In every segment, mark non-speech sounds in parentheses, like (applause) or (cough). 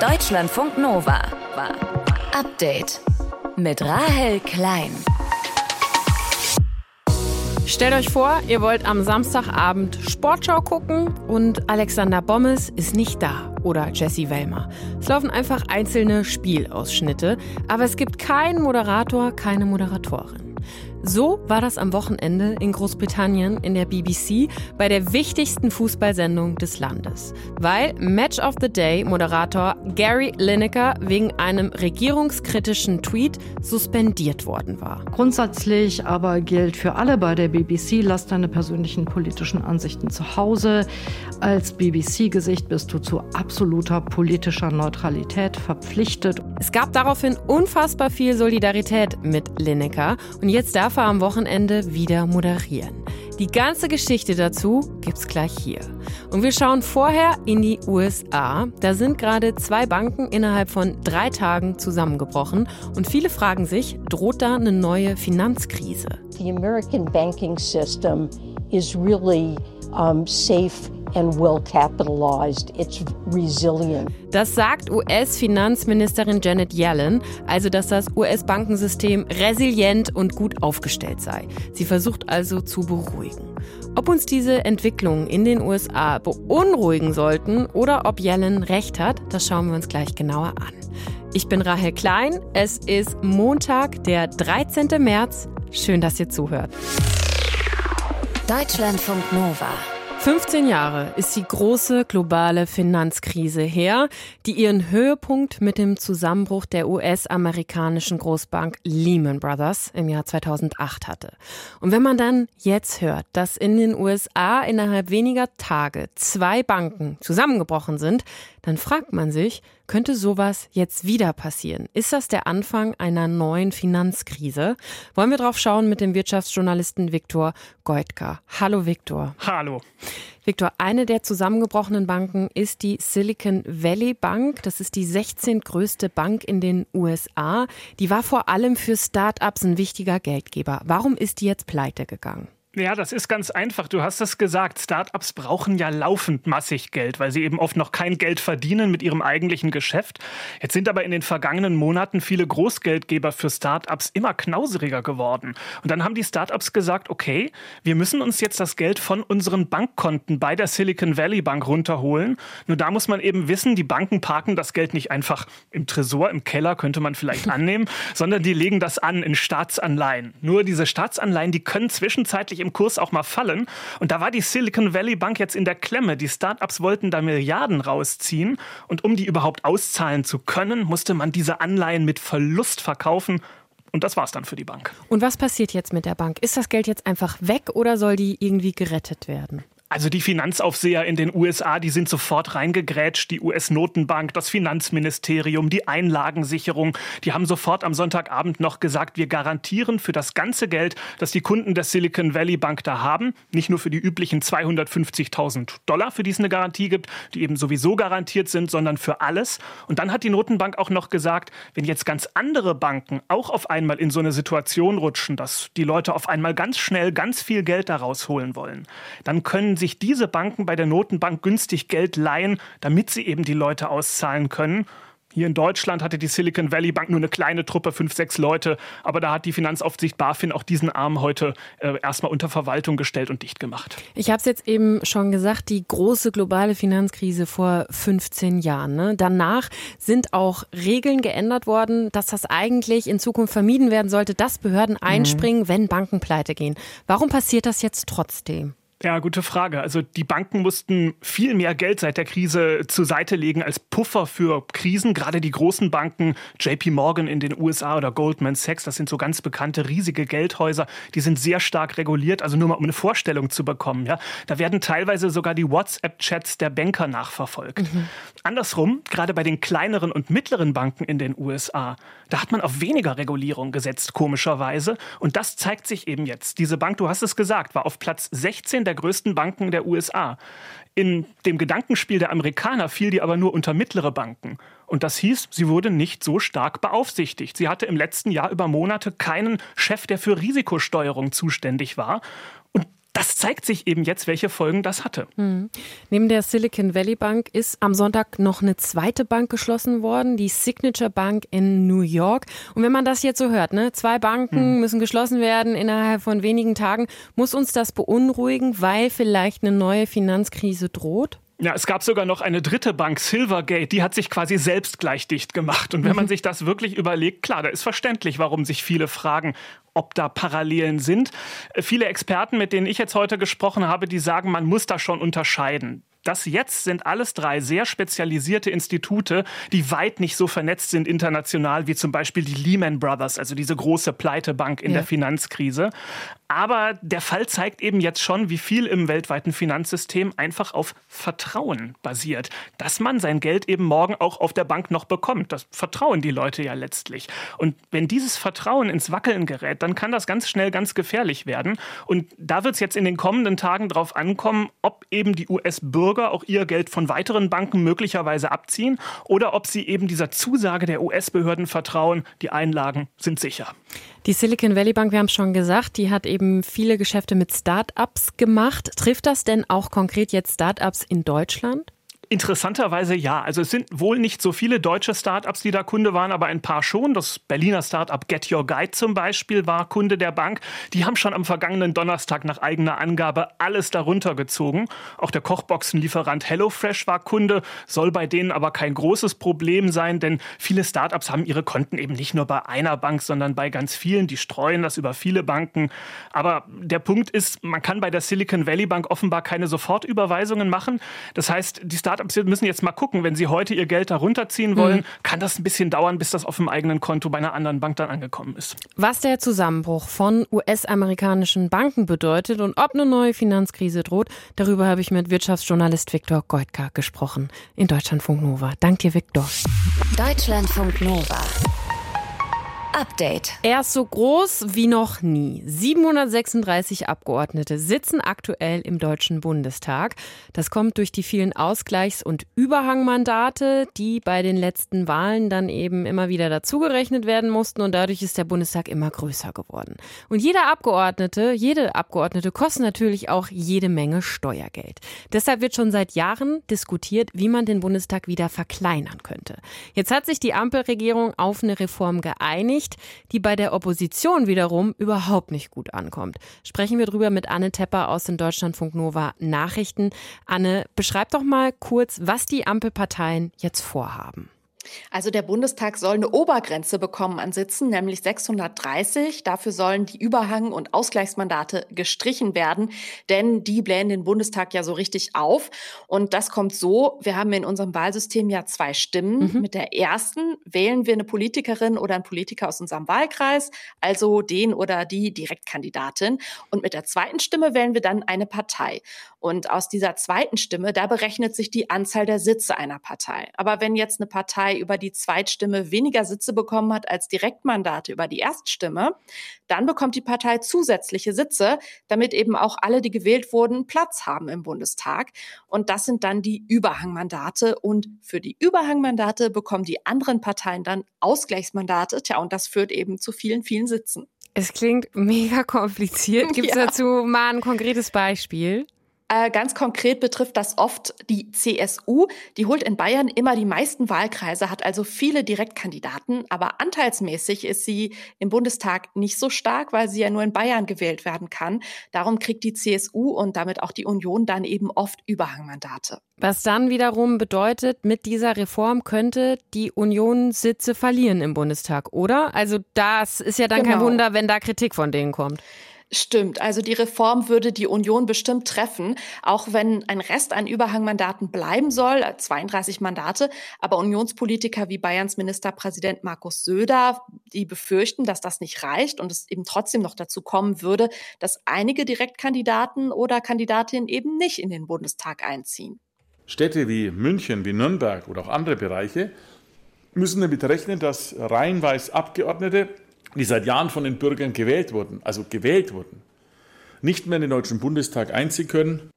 Deutschlandfunk Nova. Update mit Rahel Klein. Stellt euch vor, ihr wollt am Samstagabend Sportschau gucken und Alexander Bommes ist nicht da oder Jesse Wellmer. Es laufen einfach einzelne Spielausschnitte, aber es gibt keinen Moderator, keine Moderatorin. So war das am Wochenende in Großbritannien in der BBC bei der wichtigsten Fußballsendung des Landes, weil Match of the Day Moderator Gary Lineker wegen einem regierungskritischen Tweet suspendiert worden war. Grundsätzlich aber gilt für alle bei der BBC, lass deine persönlichen politischen Ansichten zu Hause. Als BBC-Gesicht bist du zu absoluter politischer Neutralität verpflichtet. Es gab daraufhin unfassbar viel Solidarität mit Lineker und jetzt darf er am Wochenende wieder moderieren. Die ganze Geschichte dazu gibt's gleich hier. Und wir schauen vorher in die USA. Da sind gerade zwei Banken innerhalb von drei Tagen zusammengebrochen. Und viele fragen sich, droht da eine neue Finanzkrise? The American banking system is really um, safe and well capitalized. It's resilient. Das sagt US-Finanzministerin Janet Yellen, also dass das US-Bankensystem resilient und gut aufgestellt sei. Sie versucht also zu beruhigen. Ob uns diese Entwicklungen in den USA beunruhigen sollten oder ob Yellen recht hat, das schauen wir uns gleich genauer an. Ich bin Rahel Klein. Es ist Montag, der 13. März. Schön, dass ihr zuhört. Deutschlandfunk Nova. 15 Jahre ist die große globale Finanzkrise her, die ihren Höhepunkt mit dem Zusammenbruch der US-amerikanischen Großbank Lehman Brothers im Jahr 2008 hatte. Und wenn man dann jetzt hört, dass in den USA innerhalb weniger Tage zwei Banken zusammengebrochen sind, dann fragt man sich, könnte sowas jetzt wieder passieren? Ist das der Anfang einer neuen Finanzkrise? Wollen wir drauf schauen mit dem Wirtschaftsjournalisten Viktor Goitka. Hallo Viktor. Hallo. Viktor, eine der zusammengebrochenen Banken ist die Silicon Valley Bank. Das ist die 16. größte Bank in den USA. Die war vor allem für Start-ups ein wichtiger Geldgeber. Warum ist die jetzt pleite gegangen? Ja, das ist ganz einfach. Du hast es gesagt. Startups brauchen ja laufend massig Geld, weil sie eben oft noch kein Geld verdienen mit ihrem eigentlichen Geschäft. Jetzt sind aber in den vergangenen Monaten viele Großgeldgeber für Startups immer knauseriger geworden. Und dann haben die Startups gesagt, okay, wir müssen uns jetzt das Geld von unseren Bankkonten bei der Silicon Valley Bank runterholen. Nur da muss man eben wissen, die Banken parken das Geld nicht einfach im Tresor, im Keller könnte man vielleicht (laughs) annehmen, sondern die legen das an in Staatsanleihen. Nur diese Staatsanleihen, die können zwischenzeitlich im Kurs auch mal fallen. Und da war die Silicon Valley Bank jetzt in der Klemme. Die Startups wollten da Milliarden rausziehen. Und um die überhaupt auszahlen zu können, musste man diese Anleihen mit Verlust verkaufen. Und das war's dann für die Bank. Und was passiert jetzt mit der Bank? Ist das Geld jetzt einfach weg oder soll die irgendwie gerettet werden? Also die Finanzaufseher in den USA, die sind sofort reingegrätscht. Die US-Notenbank, das Finanzministerium, die Einlagensicherung, die haben sofort am Sonntagabend noch gesagt, wir garantieren für das ganze Geld, das die Kunden der Silicon Valley Bank da haben, nicht nur für die üblichen 250.000 Dollar, für die es eine Garantie gibt, die eben sowieso garantiert sind, sondern für alles. Und dann hat die Notenbank auch noch gesagt, wenn jetzt ganz andere Banken auch auf einmal in so eine Situation rutschen, dass die Leute auf einmal ganz schnell ganz viel Geld daraus holen wollen, dann können sich diese Banken bei der Notenbank günstig Geld leihen, damit sie eben die Leute auszahlen können. Hier in Deutschland hatte die Silicon Valley Bank nur eine kleine Truppe, fünf, sechs Leute. Aber da hat die Finanzaufsicht BaFin auch diesen Arm heute äh, erstmal unter Verwaltung gestellt und dicht gemacht. Ich habe es jetzt eben schon gesagt, die große globale Finanzkrise vor 15 Jahren. Ne? Danach sind auch Regeln geändert worden, dass das eigentlich in Zukunft vermieden werden sollte, dass Behörden mhm. einspringen, mhm. wenn Banken pleite gehen. Warum passiert das jetzt trotzdem? Ja, gute Frage. Also die Banken mussten viel mehr Geld seit der Krise zur Seite legen als Puffer für Krisen. Gerade die großen Banken, JP Morgan in den USA oder Goldman Sachs, das sind so ganz bekannte riesige Geldhäuser, die sind sehr stark reguliert. Also nur mal um eine Vorstellung zu bekommen. Ja, da werden teilweise sogar die WhatsApp-Chats der Banker nachverfolgt. Mhm. Andersrum, gerade bei den kleineren und mittleren Banken in den USA, da hat man auf weniger Regulierung gesetzt, komischerweise. Und das zeigt sich eben jetzt. Diese Bank, du hast es gesagt, war auf Platz 16 der größten Banken der USA. In dem Gedankenspiel der Amerikaner fiel die aber nur unter mittlere Banken. Und das hieß, sie wurde nicht so stark beaufsichtigt. Sie hatte im letzten Jahr über Monate keinen Chef, der für Risikosteuerung zuständig war. Das zeigt sich eben jetzt, welche Folgen das hatte. Mhm. Neben der Silicon Valley Bank ist am Sonntag noch eine zweite Bank geschlossen worden, die Signature Bank in New York. Und wenn man das jetzt so hört, ne, zwei Banken mhm. müssen geschlossen werden innerhalb von wenigen Tagen, muss uns das beunruhigen, weil vielleicht eine neue Finanzkrise droht? Ja, es gab sogar noch eine dritte Bank, Silvergate, die hat sich quasi selbst gleich dicht gemacht. Und wenn man mhm. sich das wirklich überlegt, klar, da ist verständlich, warum sich viele fragen, ob da Parallelen sind. Äh, viele Experten, mit denen ich jetzt heute gesprochen habe, die sagen, man muss da schon unterscheiden. Das jetzt sind alles drei sehr spezialisierte Institute, die weit nicht so vernetzt sind international wie zum Beispiel die Lehman Brothers, also diese große Pleitebank in ja. der Finanzkrise. Aber der Fall zeigt eben jetzt schon, wie viel im weltweiten Finanzsystem einfach auf Vertrauen basiert. Dass man sein Geld eben morgen auch auf der Bank noch bekommt. Das vertrauen die Leute ja letztlich. Und wenn dieses Vertrauen ins Wackeln gerät, dann kann das ganz schnell ganz gefährlich werden. Und da wird es jetzt in den kommenden Tagen darauf ankommen, ob eben die US-Bürger auch ihr Geld von weiteren Banken möglicherweise abziehen oder ob sie eben dieser Zusage der US-Behörden vertrauen, die Einlagen sind sicher. Die Silicon Valley Bank, wir haben es schon gesagt, die hat eben viele Geschäfte mit Start-ups gemacht. Trifft das denn auch konkret jetzt Start-ups in Deutschland? Interessanterweise ja. Also es sind wohl nicht so viele deutsche Startups, die da Kunde waren, aber ein paar schon. Das Berliner Startup Get Your Guide zum Beispiel war Kunde der Bank. Die haben schon am vergangenen Donnerstag nach eigener Angabe alles darunter gezogen. Auch der Kochboxenlieferant HelloFresh war Kunde, soll bei denen aber kein großes Problem sein, denn viele Startups haben ihre Konten eben nicht nur bei einer Bank, sondern bei ganz vielen. Die streuen das über viele Banken. Aber der Punkt ist, man kann bei der Silicon Valley Bank offenbar keine Sofortüberweisungen machen. Das heißt, die Startups Startups müssen jetzt mal gucken, wenn sie heute ihr Geld darunter ziehen wollen, mhm. kann das ein bisschen dauern, bis das auf dem eigenen Konto bei einer anderen Bank dann angekommen ist. Was der Zusammenbruch von US-amerikanischen Banken bedeutet und ob eine neue Finanzkrise droht, darüber habe ich mit Wirtschaftsjournalist Viktor Goitka gesprochen in Deutschlandfunk Nova. Danke dir, Viktor. Deutschlandfunk Nova. Update. Er ist so groß wie noch nie. 736 Abgeordnete sitzen aktuell im Deutschen Bundestag. Das kommt durch die vielen Ausgleichs- und Überhangmandate, die bei den letzten Wahlen dann eben immer wieder dazugerechnet werden mussten und dadurch ist der Bundestag immer größer geworden. Und jeder Abgeordnete, jede Abgeordnete kostet natürlich auch jede Menge Steuergeld. Deshalb wird schon seit Jahren diskutiert, wie man den Bundestag wieder verkleinern könnte. Jetzt hat sich die Ampelregierung auf eine Reform geeinigt nicht, die bei der Opposition wiederum überhaupt nicht gut ankommt. Sprechen wir drüber mit Anne Tepper aus den Deutschlandfunk Nova Nachrichten. Anne, beschreib doch mal kurz, was die Ampelparteien jetzt vorhaben. Also der Bundestag soll eine Obergrenze bekommen an Sitzen, nämlich 630. Dafür sollen die Überhang- und Ausgleichsmandate gestrichen werden, denn die blähen den Bundestag ja so richtig auf. Und das kommt so, wir haben in unserem Wahlsystem ja zwei Stimmen. Mhm. Mit der ersten wählen wir eine Politikerin oder einen Politiker aus unserem Wahlkreis, also den oder die Direktkandidatin. Und mit der zweiten Stimme wählen wir dann eine Partei. Und aus dieser zweiten Stimme, da berechnet sich die Anzahl der Sitze einer Partei. Aber wenn jetzt eine Partei über die Zweitstimme weniger Sitze bekommen hat als Direktmandate über die Erststimme, dann bekommt die Partei zusätzliche Sitze, damit eben auch alle, die gewählt wurden, Platz haben im Bundestag. Und das sind dann die Überhangmandate. Und für die Überhangmandate bekommen die anderen Parteien dann Ausgleichsmandate. Tja, und das führt eben zu vielen, vielen Sitzen. Es klingt mega kompliziert. Gibt es (laughs) ja. dazu mal ein konkretes Beispiel? Äh, ganz konkret betrifft das oft die CSU. Die holt in Bayern immer die meisten Wahlkreise, hat also viele Direktkandidaten, aber anteilsmäßig ist sie im Bundestag nicht so stark, weil sie ja nur in Bayern gewählt werden kann. Darum kriegt die CSU und damit auch die Union dann eben oft Überhangmandate. Was dann wiederum bedeutet, mit dieser Reform könnte die Union Sitze verlieren im Bundestag, oder? Also das ist ja dann genau. kein Wunder, wenn da Kritik von denen kommt. Stimmt, also die Reform würde die Union bestimmt treffen, auch wenn ein Rest an Überhangmandaten bleiben soll, 32 Mandate. Aber Unionspolitiker wie Bayerns Ministerpräsident Markus Söder, die befürchten, dass das nicht reicht und es eben trotzdem noch dazu kommen würde, dass einige Direktkandidaten oder Kandidatinnen eben nicht in den Bundestag einziehen. Städte wie München, wie Nürnberg oder auch andere Bereiche müssen damit rechnen, dass reihenweise Abgeordnete die seit Jahren von den Bürgern gewählt wurden, also gewählt wurden, nicht mehr in den Deutschen Bundestag einziehen können.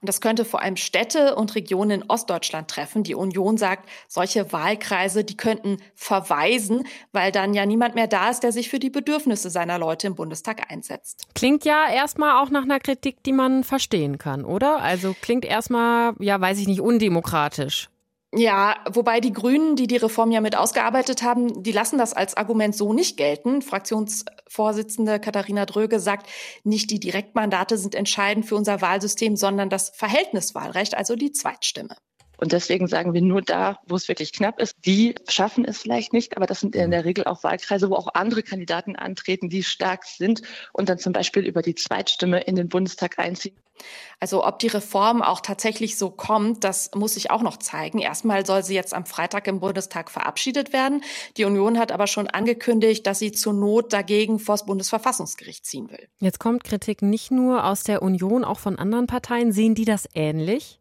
Und das könnte vor allem Städte und Regionen in Ostdeutschland treffen. Die Union sagt, solche Wahlkreise, die könnten verweisen, weil dann ja niemand mehr da ist, der sich für die Bedürfnisse seiner Leute im Bundestag einsetzt. Klingt ja erstmal auch nach einer Kritik, die man verstehen kann, oder? Also klingt erstmal, ja, weiß ich nicht, undemokratisch. Ja, wobei die Grünen, die die Reform ja mit ausgearbeitet haben, die lassen das als Argument so nicht gelten. Fraktionsvorsitzende Katharina Dröge sagt, nicht die Direktmandate sind entscheidend für unser Wahlsystem, sondern das Verhältniswahlrecht, also die Zweitstimme. Und deswegen sagen wir nur da, wo es wirklich knapp ist, die schaffen es vielleicht nicht, aber das sind in der Regel auch Wahlkreise, wo auch andere Kandidaten antreten, die stark sind und dann zum Beispiel über die Zweitstimme in den Bundestag einziehen. Also ob die Reform auch tatsächlich so kommt, das muss sich auch noch zeigen. Erstmal soll sie jetzt am Freitag im Bundestag verabschiedet werden. Die Union hat aber schon angekündigt, dass sie zur Not dagegen vor das Bundesverfassungsgericht ziehen will. Jetzt kommt Kritik nicht nur aus der Union, auch von anderen Parteien. Sehen die das ähnlich?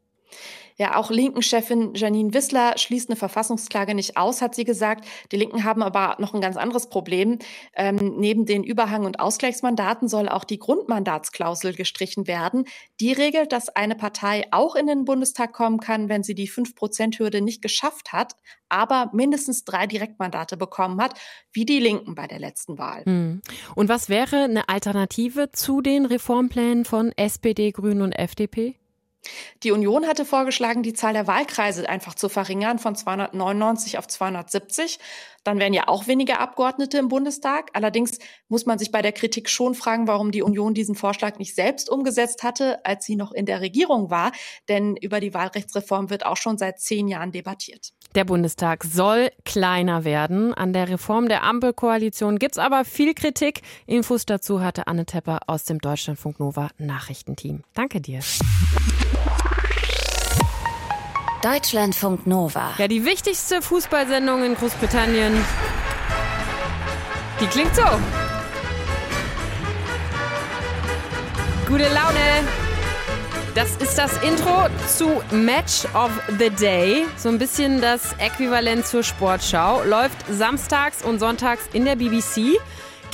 Ja, auch Linken-Chefin Janine Wissler schließt eine Verfassungsklage nicht aus, hat sie gesagt. Die Linken haben aber noch ein ganz anderes Problem. Ähm, neben den Überhang- und Ausgleichsmandaten soll auch die Grundmandatsklausel gestrichen werden. Die regelt, dass eine Partei auch in den Bundestag kommen kann, wenn sie die 5-Prozent-Hürde nicht geschafft hat, aber mindestens drei Direktmandate bekommen hat, wie die Linken bei der letzten Wahl. Hm. Und was wäre eine Alternative zu den Reformplänen von SPD, Grünen und FDP? Die Union hatte vorgeschlagen, die Zahl der Wahlkreise einfach zu verringern von 299 auf 270. Dann wären ja auch weniger Abgeordnete im Bundestag. Allerdings muss man sich bei der Kritik schon fragen, warum die Union diesen Vorschlag nicht selbst umgesetzt hatte, als sie noch in der Regierung war. Denn über die Wahlrechtsreform wird auch schon seit zehn Jahren debattiert. Der Bundestag soll kleiner werden. An der Reform der Ampelkoalition gibt es aber viel Kritik. Infos dazu hatte Anne Tepper aus dem Deutschlandfunk Nova Nachrichtenteam. Danke dir. Deutschlandfunk Nova. Ja, die wichtigste Fußballsendung in Großbritannien. Die klingt so. Gute Laune. Das ist das Intro zu Match of the Day. So ein bisschen das Äquivalent zur Sportschau. Läuft samstags und sonntags in der BBC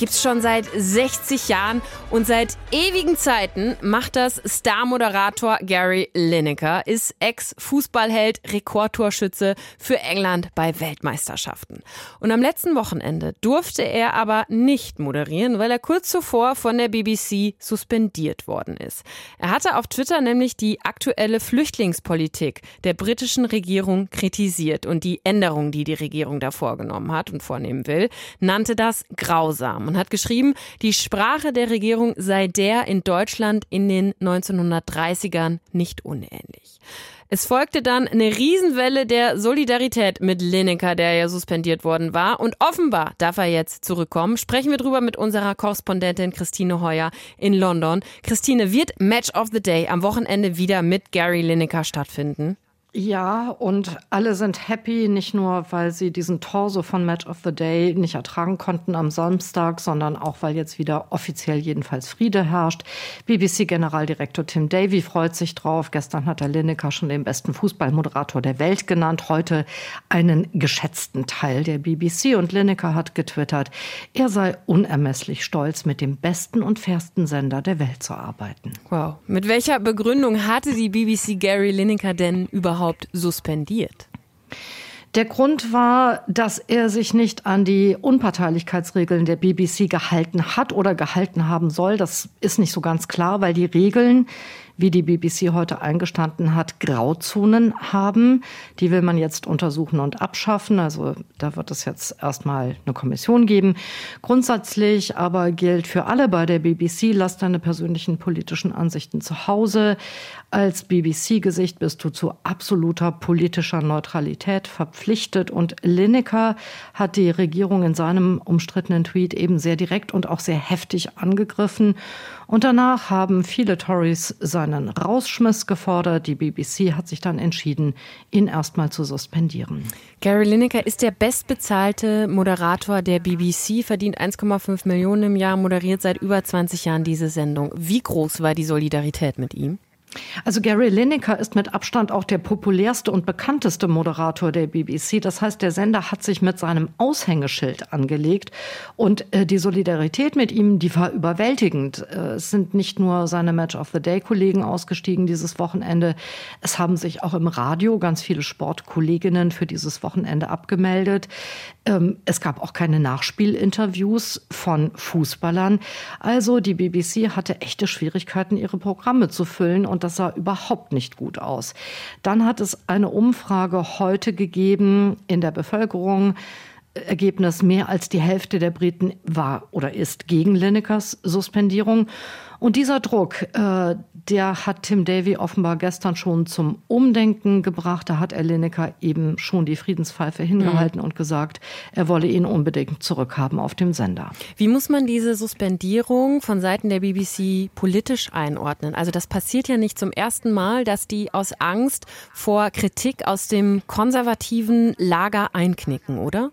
gibt es schon seit 60 Jahren und seit ewigen Zeiten macht das Star-Moderator Gary Lineker, ist Ex-Fußballheld, Rekordtorschütze für England bei Weltmeisterschaften. Und am letzten Wochenende durfte er aber nicht moderieren, weil er kurz zuvor von der BBC suspendiert worden ist. Er hatte auf Twitter nämlich die aktuelle Flüchtlingspolitik der britischen Regierung kritisiert und die Änderungen, die die Regierung da vorgenommen hat und vornehmen will, nannte das grausam und hat geschrieben, die Sprache der Regierung sei der in Deutschland in den 1930ern nicht unähnlich. Es folgte dann eine Riesenwelle der Solidarität mit Lineker, der ja suspendiert worden war. Und offenbar darf er jetzt zurückkommen. Sprechen wir drüber mit unserer Korrespondentin Christine Heuer in London. Christine, wird Match of the Day am Wochenende wieder mit Gary Lineker stattfinden? Ja, und alle sind happy, nicht nur, weil sie diesen Torso von Match of the Day nicht ertragen konnten am Samstag, sondern auch, weil jetzt wieder offiziell jedenfalls Friede herrscht. BBC-Generaldirektor Tim Davy freut sich drauf. Gestern hat er Lineker schon den besten Fußballmoderator der Welt genannt, heute einen geschätzten Teil der BBC. Und Lineker hat getwittert, er sei unermesslich stolz, mit dem besten und fairsten Sender der Welt zu arbeiten. Wow. Mit welcher Begründung hatte die BBC Gary Lineker denn überhaupt überhaupt suspendiert? Der Grund war, dass er sich nicht an die Unparteilichkeitsregeln der BBC gehalten hat oder gehalten haben soll. Das ist nicht so ganz klar, weil die Regeln wie die BBC heute eingestanden hat, Grauzonen haben. Die will man jetzt untersuchen und abschaffen. Also da wird es jetzt erstmal eine Kommission geben. Grundsätzlich aber gilt für alle bei der BBC, lass deine persönlichen politischen Ansichten zu Hause. Als BBC-Gesicht bist du zu absoluter politischer Neutralität verpflichtet. Und Lineker hat die Regierung in seinem umstrittenen Tweet eben sehr direkt und auch sehr heftig angegriffen. Und danach haben viele Tories seinen Rausschmiss gefordert. Die BBC hat sich dann entschieden, ihn erstmal zu suspendieren. Gary Lineker ist der bestbezahlte Moderator der BBC, verdient 1,5 Millionen im Jahr, moderiert seit über 20 Jahren diese Sendung. Wie groß war die Solidarität mit ihm? Also Gary Lineker ist mit Abstand auch der populärste und bekannteste Moderator der BBC. Das heißt, der Sender hat sich mit seinem Aushängeschild angelegt und äh, die Solidarität mit ihm, die war überwältigend. Äh, es sind nicht nur seine Match of the Day Kollegen ausgestiegen dieses Wochenende, es haben sich auch im Radio ganz viele Sportkolleginnen für dieses Wochenende abgemeldet. Ähm, es gab auch keine Nachspielinterviews von Fußballern. Also die BBC hatte echte Schwierigkeiten, ihre Programme zu füllen und das sah überhaupt nicht gut aus. Dann hat es eine Umfrage heute gegeben in der Bevölkerung. Ergebnis, mehr als die Hälfte der Briten war oder ist gegen Linekers Suspendierung. Und dieser Druck, äh, der hat Tim Davy offenbar gestern schon zum Umdenken gebracht. Da hat er Lineker eben schon die Friedenspfeife hingehalten mhm. und gesagt, er wolle ihn unbedingt zurückhaben auf dem Sender. Wie muss man diese Suspendierung von Seiten der BBC politisch einordnen? Also das passiert ja nicht zum ersten Mal, dass die aus Angst vor Kritik aus dem konservativen Lager einknicken, oder?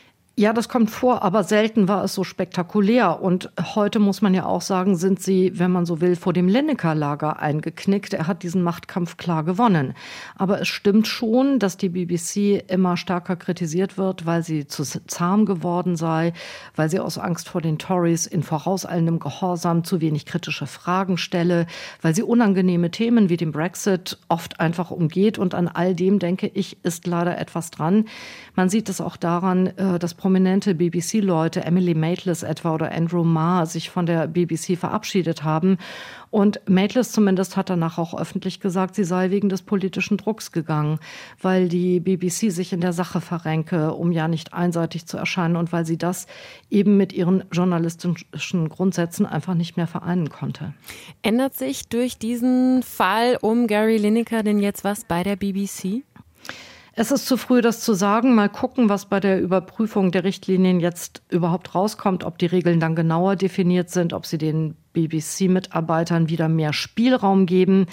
Ja, das kommt vor, aber selten war es so spektakulär. Und heute muss man ja auch sagen, sind sie, wenn man so will, vor dem Lineker-Lager eingeknickt. Er hat diesen Machtkampf klar gewonnen. Aber es stimmt schon, dass die BBC immer stärker kritisiert wird, weil sie zu zahm geworden sei, weil sie aus Angst vor den Tories in vorauseilendem Gehorsam zu wenig kritische Fragen stelle, weil sie unangenehme Themen wie den Brexit oft einfach umgeht. Und an all dem, denke ich, ist leider etwas dran. Man sieht es auch daran, äh, dass prominente BBC-Leute, Emily Maitlis etwa oder Andrew Marr, sich von der BBC verabschiedet haben. Und Maitlis zumindest hat danach auch öffentlich gesagt, sie sei wegen des politischen Drucks gegangen, weil die BBC sich in der Sache verrenke, um ja nicht einseitig zu erscheinen und weil sie das eben mit ihren journalistischen Grundsätzen einfach nicht mehr vereinen konnte. Ändert sich durch diesen Fall um Gary Lineker denn jetzt was bei der BBC? Es ist zu früh, das zu sagen. Mal gucken, was bei der Überprüfung der Richtlinien jetzt überhaupt rauskommt, ob die Regeln dann genauer definiert sind, ob sie den BBC-Mitarbeitern wieder mehr Spielraum geben.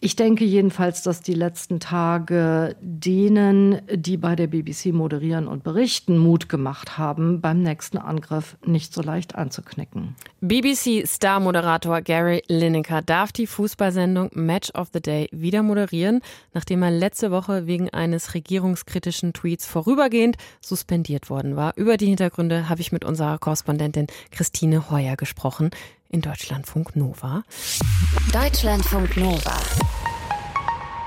Ich denke jedenfalls, dass die letzten Tage denen, die bei der BBC moderieren und berichten, Mut gemacht haben, beim nächsten Angriff nicht so leicht anzuknicken. BBC-Star-Moderator Gary Lineker darf die Fußballsendung Match of the Day wieder moderieren, nachdem er letzte Woche wegen eines regierungskritischen Tweets vorübergehend suspendiert worden war. Über die Hintergründe habe ich mit unserer Korrespondentin Christine Heuer gesprochen in Deutschlandfunk Nova. Deutschlandfunk Nova.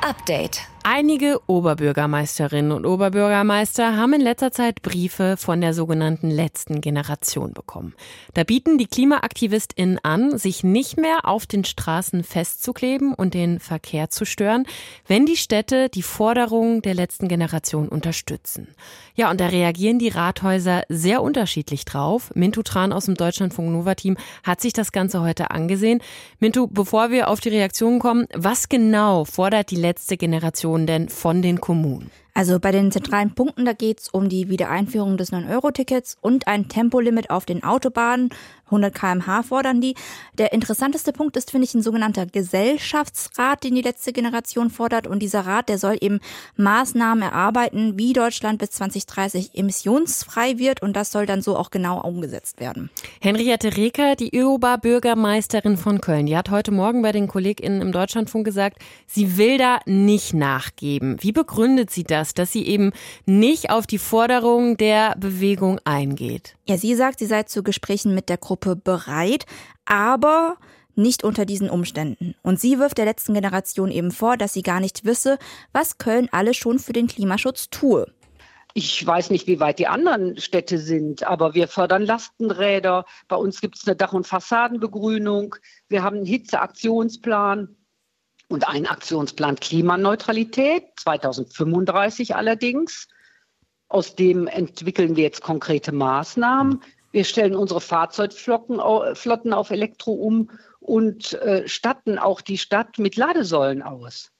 Update. Einige Oberbürgermeisterinnen und Oberbürgermeister haben in letzter Zeit Briefe von der sogenannten letzten Generation bekommen. Da bieten die KlimaaktivistInnen an, sich nicht mehr auf den Straßen festzukleben und den Verkehr zu stören, wenn die Städte die Forderungen der letzten Generation unterstützen. Ja, und da reagieren die Rathäuser sehr unterschiedlich drauf. Mintu Tran aus dem Deutschlandfunk Nova Team hat sich das Ganze heute angesehen. Mintu, bevor wir auf die Reaktionen kommen, was genau fordert die letzte Generation Informationen denn von den Kommunen? Also bei den zentralen Punkten, da geht es um die Wiedereinführung des 9-Euro-Tickets und ein Tempolimit auf den Autobahnen. 100 km/h fordern die. Der interessanteste Punkt ist, finde ich, ein sogenannter Gesellschaftsrat, den die letzte Generation fordert. Und dieser Rat, der soll eben Maßnahmen erarbeiten, wie Deutschland bis 2030 emissionsfrei wird. Und das soll dann so auch genau umgesetzt werden. Henriette Reker, die Oberbürgermeisterin von Köln, die hat heute Morgen bei den KollegInnen im Deutschlandfunk gesagt, sie will da nicht nachgeben. Wie begründet sie das? Das, dass sie eben nicht auf die Forderungen der Bewegung eingeht? Ja, sie sagt, sie sei zu Gesprächen mit der Gruppe bereit, aber nicht unter diesen Umständen. Und sie wirft der letzten Generation eben vor, dass sie gar nicht wisse, was Köln alles schon für den Klimaschutz tue. Ich weiß nicht, wie weit die anderen Städte sind, aber wir fördern Lastenräder. Bei uns gibt es eine Dach- und Fassadenbegrünung. Wir haben einen Hitzeaktionsplan und einen Aktionsplan Klimaneutralität, 2035 allerdings. Aus dem entwickeln wir jetzt konkrete Maßnahmen. Wir stellen unsere Fahrzeugflotten auf Elektro um und äh, statten auch die Stadt mit Ladesäulen aus.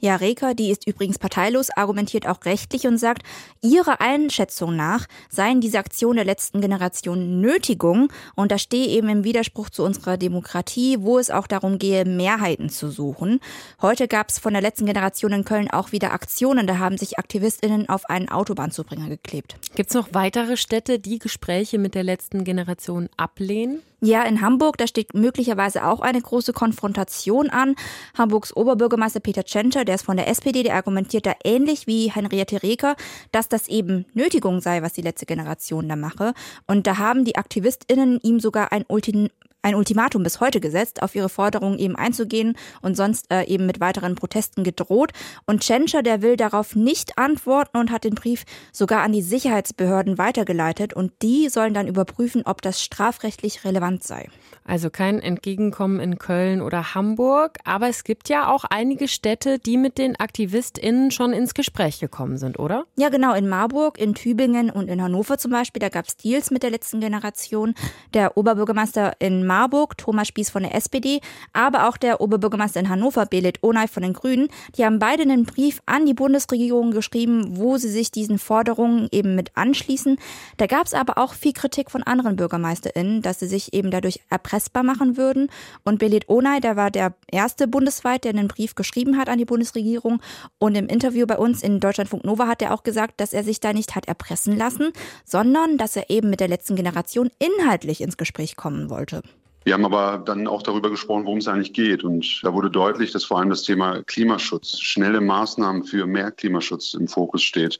Ja, Reker, die ist übrigens parteilos, argumentiert auch rechtlich und sagt, ihrer Einschätzung nach seien diese Aktionen der letzten Generation Nötigung und das stehe eben im Widerspruch zu unserer Demokratie, wo es auch darum gehe, Mehrheiten zu suchen. Heute gab es von der letzten Generation in Köln auch wieder Aktionen, da haben sich AktivistInnen auf einen Autobahnzubringer geklebt. Gibt es noch weitere Städte, die Gespräche mit der letzten Generation ablehnen? Ja, in Hamburg, da steht möglicherweise auch eine große Konfrontation an. Hamburgs Oberbürgermeister Peter Tschentscher, der ist von der SPD, der argumentiert da ähnlich wie Henriette Reker, dass das eben Nötigung sei, was die letzte Generation da mache. Und da haben die AktivistInnen ihm sogar ein Ultim ein Ultimatum bis heute gesetzt, auf ihre Forderungen eben einzugehen und sonst äh, eben mit weiteren Protesten gedroht. Und Tschentscher, der will darauf nicht antworten und hat den Brief sogar an die Sicherheitsbehörden weitergeleitet und die sollen dann überprüfen, ob das strafrechtlich relevant sei. Also kein Entgegenkommen in Köln oder Hamburg, aber es gibt ja auch einige Städte, die mit den AktivistInnen schon ins Gespräch gekommen sind, oder? Ja, genau. In Marburg, in Tübingen und in Hannover zum Beispiel, da gab es Deals mit der letzten Generation. Der Oberbürgermeister in Marburg, Thomas Spieß von der SPD, aber auch der Oberbürgermeister in Hannover, Belit Onay von den Grünen, die haben beide einen Brief an die Bundesregierung geschrieben, wo sie sich diesen Forderungen eben mit anschließen. Da gab es aber auch viel Kritik von anderen BürgermeisterInnen, dass sie sich eben dadurch erpressbar machen würden. Und Belit Onay, der war der erste bundesweit, der einen Brief geschrieben hat an die Bundesregierung. Und im Interview bei uns in Deutschlandfunk Nova hat er auch gesagt, dass er sich da nicht hat erpressen lassen, sondern dass er eben mit der letzten Generation inhaltlich ins Gespräch kommen wollte. Wir haben aber dann auch darüber gesprochen, worum es eigentlich geht. Und da wurde deutlich, dass vor allem das Thema Klimaschutz, schnelle Maßnahmen für mehr Klimaschutz im Fokus steht.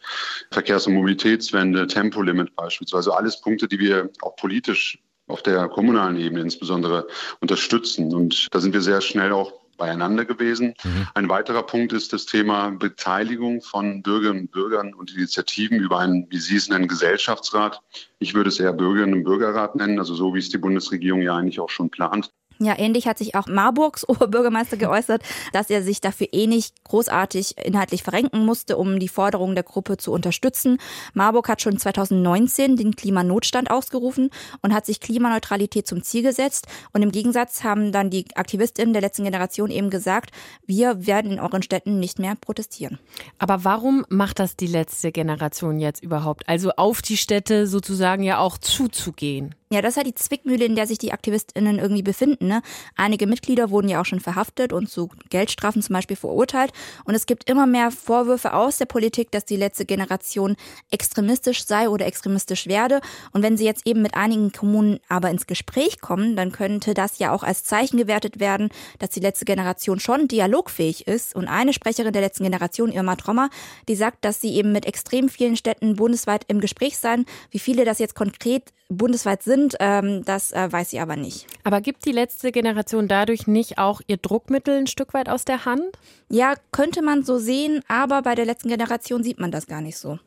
Verkehrs- und Mobilitätswende, Tempolimit beispielsweise. Alles Punkte, die wir auch politisch auf der kommunalen Ebene insbesondere unterstützen. Und da sind wir sehr schnell auch beieinander gewesen. Mhm. Ein weiterer Punkt ist das Thema Beteiligung von Bürgerinnen und Bürgern und Initiativen über einen, wie Sie es nennen, Gesellschaftsrat. Ich würde es eher Bürgerinnen und Bürgerrat nennen, also so wie es die Bundesregierung ja eigentlich auch schon plant. Ja, ähnlich hat sich auch Marburgs (laughs) Oberbürgermeister geäußert, dass er sich dafür eh nicht großartig inhaltlich verrenken musste, um die Forderungen der Gruppe zu unterstützen. Marburg hat schon 2019 den Klimanotstand ausgerufen und hat sich Klimaneutralität zum Ziel gesetzt. Und im Gegensatz haben dann die Aktivistinnen der letzten Generation eben gesagt, wir werden in euren Städten nicht mehr protestieren. Aber warum macht das die letzte Generation jetzt überhaupt? Also auf die Städte sozusagen ja auch zuzugehen? Ja, das ist ja die Zwickmühle, in der sich die AktivistInnen irgendwie befinden. Ne? Einige Mitglieder wurden ja auch schon verhaftet und zu Geldstrafen zum Beispiel verurteilt. Und es gibt immer mehr Vorwürfe aus der Politik, dass die letzte Generation extremistisch sei oder extremistisch werde. Und wenn sie jetzt eben mit einigen Kommunen aber ins Gespräch kommen, dann könnte das ja auch als Zeichen gewertet werden, dass die letzte Generation schon dialogfähig ist. Und eine Sprecherin der letzten Generation, Irma Trommer, die sagt, dass sie eben mit extrem vielen Städten bundesweit im Gespräch seien. Wie viele das jetzt konkret bundesweit sind, ähm, das äh, weiß sie aber nicht. Aber gibt die letzte Generation dadurch nicht auch ihr Druckmittel ein Stück weit aus der Hand? Ja, könnte man so sehen, aber bei der letzten Generation sieht man das gar nicht so.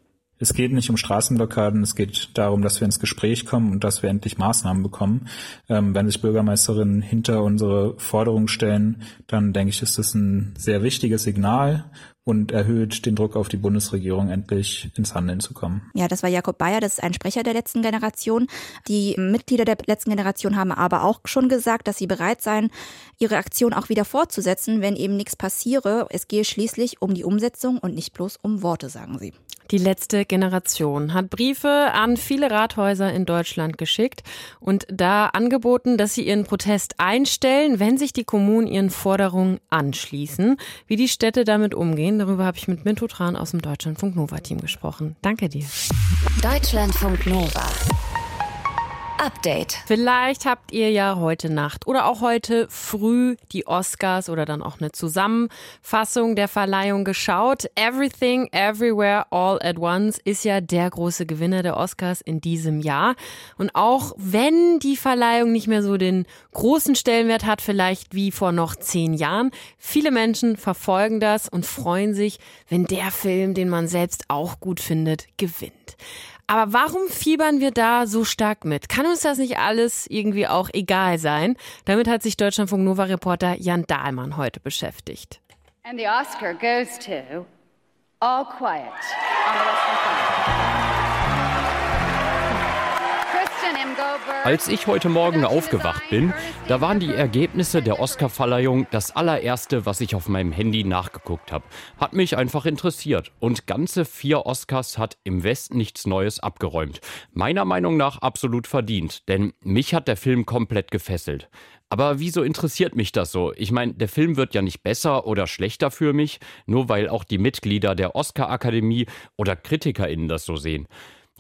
Es geht nicht um Straßenblockaden, es geht darum, dass wir ins Gespräch kommen und dass wir endlich Maßnahmen bekommen. Ähm, wenn sich Bürgermeisterinnen hinter unsere Forderungen stellen, dann denke ich, ist das ein sehr wichtiges Signal und erhöht den Druck auf die Bundesregierung, endlich ins Handeln zu kommen. Ja, das war Jakob Bayer, das ist ein Sprecher der letzten Generation. Die Mitglieder der letzten Generation haben aber auch schon gesagt, dass sie bereit seien, ihre Aktion auch wieder fortzusetzen, wenn eben nichts passiere. Es gehe schließlich um die Umsetzung und nicht bloß um Worte, sagen sie. Die letzte Generation hat Briefe an viele Rathäuser in Deutschland geschickt und da angeboten, dass sie ihren Protest einstellen, wenn sich die Kommunen ihren Forderungen anschließen. Wie die Städte damit umgehen, darüber habe ich mit Minto Tran aus dem Deutschlandfunk Nova Team gesprochen. Danke dir. Deutschlandfunk Nova. Update. Vielleicht habt ihr ja heute Nacht oder auch heute früh die Oscars oder dann auch eine Zusammenfassung der Verleihung geschaut. Everything, Everywhere, All at Once ist ja der große Gewinner der Oscars in diesem Jahr. Und auch wenn die Verleihung nicht mehr so den großen Stellenwert hat, vielleicht wie vor noch zehn Jahren, viele Menschen verfolgen das und freuen sich, wenn der Film, den man selbst auch gut findet, gewinnt. Aber warum fiebern wir da so stark mit? Kann uns das nicht alles irgendwie auch egal sein? Damit hat sich Deutschlandfunk Nova Reporter Jan Dahlmann heute beschäftigt. And the Oscar goes to All Quiet on the Western Front. Als ich heute Morgen aufgewacht bin, da waren die Ergebnisse der Oscarverleihung das allererste, was ich auf meinem Handy nachgeguckt habe. Hat mich einfach interessiert. Und ganze vier Oscars hat im Westen nichts Neues abgeräumt. Meiner Meinung nach absolut verdient, denn mich hat der Film komplett gefesselt. Aber wieso interessiert mich das so? Ich meine, der Film wird ja nicht besser oder schlechter für mich, nur weil auch die Mitglieder der Oscar-Akademie oder KritikerInnen das so sehen.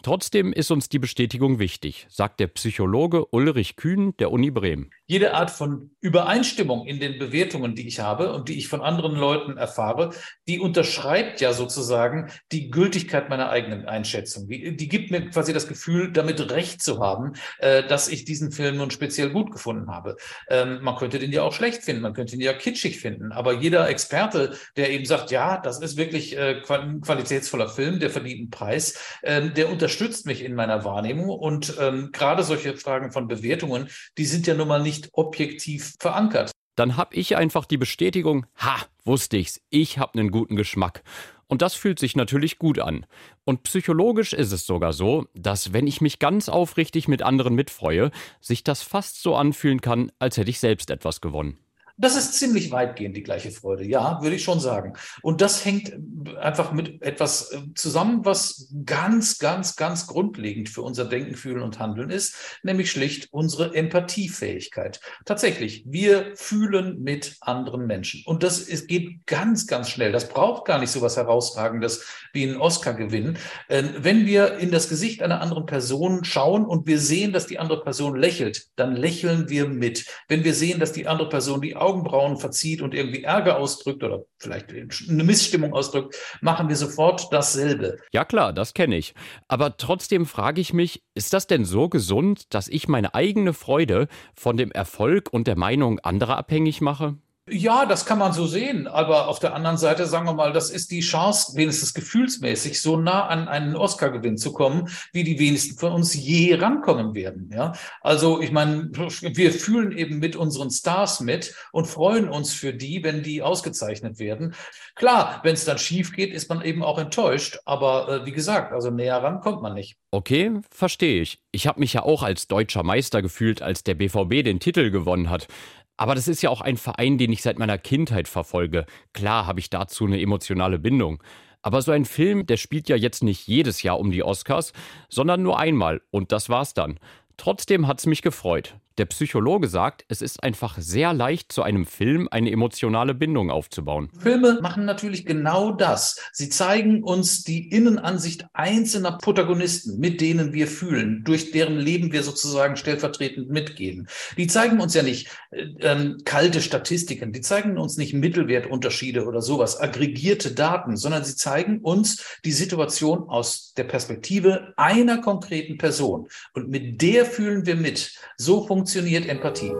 Trotzdem ist uns die Bestätigung wichtig, sagt der Psychologe Ulrich Kühn der Uni Bremen. Jede Art von Übereinstimmung in den Bewertungen, die ich habe und die ich von anderen Leuten erfahre, die unterschreibt ja sozusagen die Gültigkeit meiner eigenen Einschätzung. Die, die gibt mir quasi das Gefühl, damit recht zu haben, äh, dass ich diesen Film nun speziell gut gefunden habe. Ähm, man könnte den ja auch schlecht finden, man könnte ihn ja kitschig finden, aber jeder Experte, der eben sagt, ja, das ist wirklich äh, ein qualitätsvoller Film, der verdient einen Preis, ähm, der unterstützt mich in meiner Wahrnehmung. Und ähm, gerade solche Fragen von Bewertungen, die sind ja nun mal nicht objektiv verankert. Dann habe ich einfach die Bestätigung, ha, wusste ich's, ich habe einen guten Geschmack. Und das fühlt sich natürlich gut an. Und psychologisch ist es sogar so, dass wenn ich mich ganz aufrichtig mit anderen mitfreue, sich das fast so anfühlen kann, als hätte ich selbst etwas gewonnen. Das ist ziemlich weitgehend die gleiche Freude, ja, würde ich schon sagen. Und das hängt einfach mit etwas äh, zusammen, was ganz, ganz, ganz grundlegend für unser Denken, Fühlen und Handeln ist, nämlich schlicht unsere Empathiefähigkeit. Tatsächlich, wir fühlen mit anderen Menschen. Und das ist, geht ganz, ganz schnell. Das braucht gar nicht so was Herausragendes wie einen Oscar-Gewinn. Ähm, wenn wir in das Gesicht einer anderen Person schauen und wir sehen, dass die andere Person lächelt, dann lächeln wir mit. Wenn wir sehen, dass die andere Person die Augenbrauen verzieht und irgendwie Ärger ausdrückt oder vielleicht eine Missstimmung ausdrückt, machen wir sofort dasselbe. Ja klar, das kenne ich. Aber trotzdem frage ich mich, ist das denn so gesund, dass ich meine eigene Freude von dem Erfolg und der Meinung anderer abhängig mache? Ja, das kann man so sehen. Aber auf der anderen Seite, sagen wir mal, das ist die Chance, wenigstens gefühlsmäßig, so nah an einen Oscar-Gewinn zu kommen, wie die wenigsten von uns je rankommen werden. Ja, also ich meine, wir fühlen eben mit unseren Stars mit und freuen uns für die, wenn die ausgezeichnet werden. Klar, wenn es dann schief geht, ist man eben auch enttäuscht. Aber äh, wie gesagt, also näher ran kommt man nicht. Okay, verstehe ich. Ich habe mich ja auch als deutscher Meister gefühlt, als der BVB den Titel gewonnen hat. Aber das ist ja auch ein Verein, den ich seit meiner Kindheit verfolge. Klar habe ich dazu eine emotionale Bindung. Aber so ein Film, der spielt ja jetzt nicht jedes Jahr um die Oscars, sondern nur einmal und das war's dann. Trotzdem hat's mich gefreut. Der Psychologe sagt, es ist einfach sehr leicht, zu einem Film eine emotionale Bindung aufzubauen. Filme machen natürlich genau das. Sie zeigen uns die Innenansicht einzelner Protagonisten, mit denen wir fühlen, durch deren Leben wir sozusagen stellvertretend mitgehen. Die zeigen uns ja nicht äh, ähm, kalte Statistiken, die zeigen uns nicht Mittelwertunterschiede oder sowas, aggregierte Daten, sondern sie zeigen uns die Situation aus der Perspektive einer konkreten Person. Und mit der fühlen wir mit. So funktioniert funktioniert Empathie.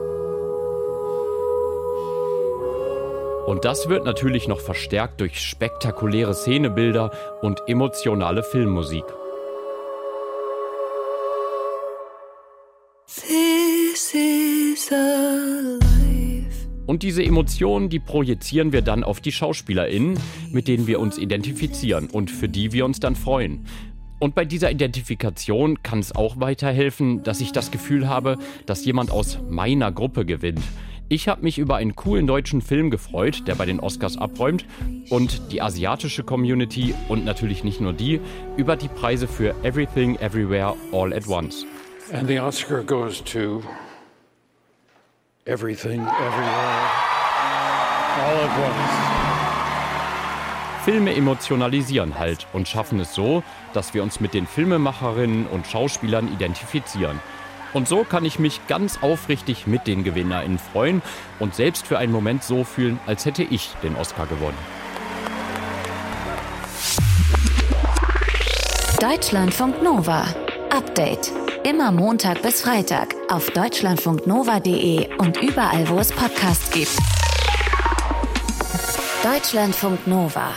Und das wird natürlich noch verstärkt durch spektakuläre Szenebilder und emotionale Filmmusik. Und diese Emotionen, die projizieren wir dann auf die SchauspielerInnen, mit denen wir uns identifizieren und für die wir uns dann freuen. Und bei dieser Identifikation kann es auch weiterhelfen, dass ich das Gefühl habe, dass jemand aus meiner Gruppe gewinnt. Ich habe mich über einen coolen deutschen Film gefreut, der bei den Oscars abräumt und die asiatische Community und natürlich nicht nur die über die Preise für Everything Everywhere All at Once. And the Oscar goes to Everything Everywhere All at Once. Filme emotionalisieren halt und schaffen es so, dass wir uns mit den Filmemacherinnen und Schauspielern identifizieren. Und so kann ich mich ganz aufrichtig mit den GewinnerInnen freuen und selbst für einen Moment so fühlen, als hätte ich den Oscar gewonnen. Deutschlandfunk Nova. Update. Immer Montag bis Freitag auf deutschlandfunknova.de und überall, wo es Podcasts gibt. Deutschlandfunk Nova.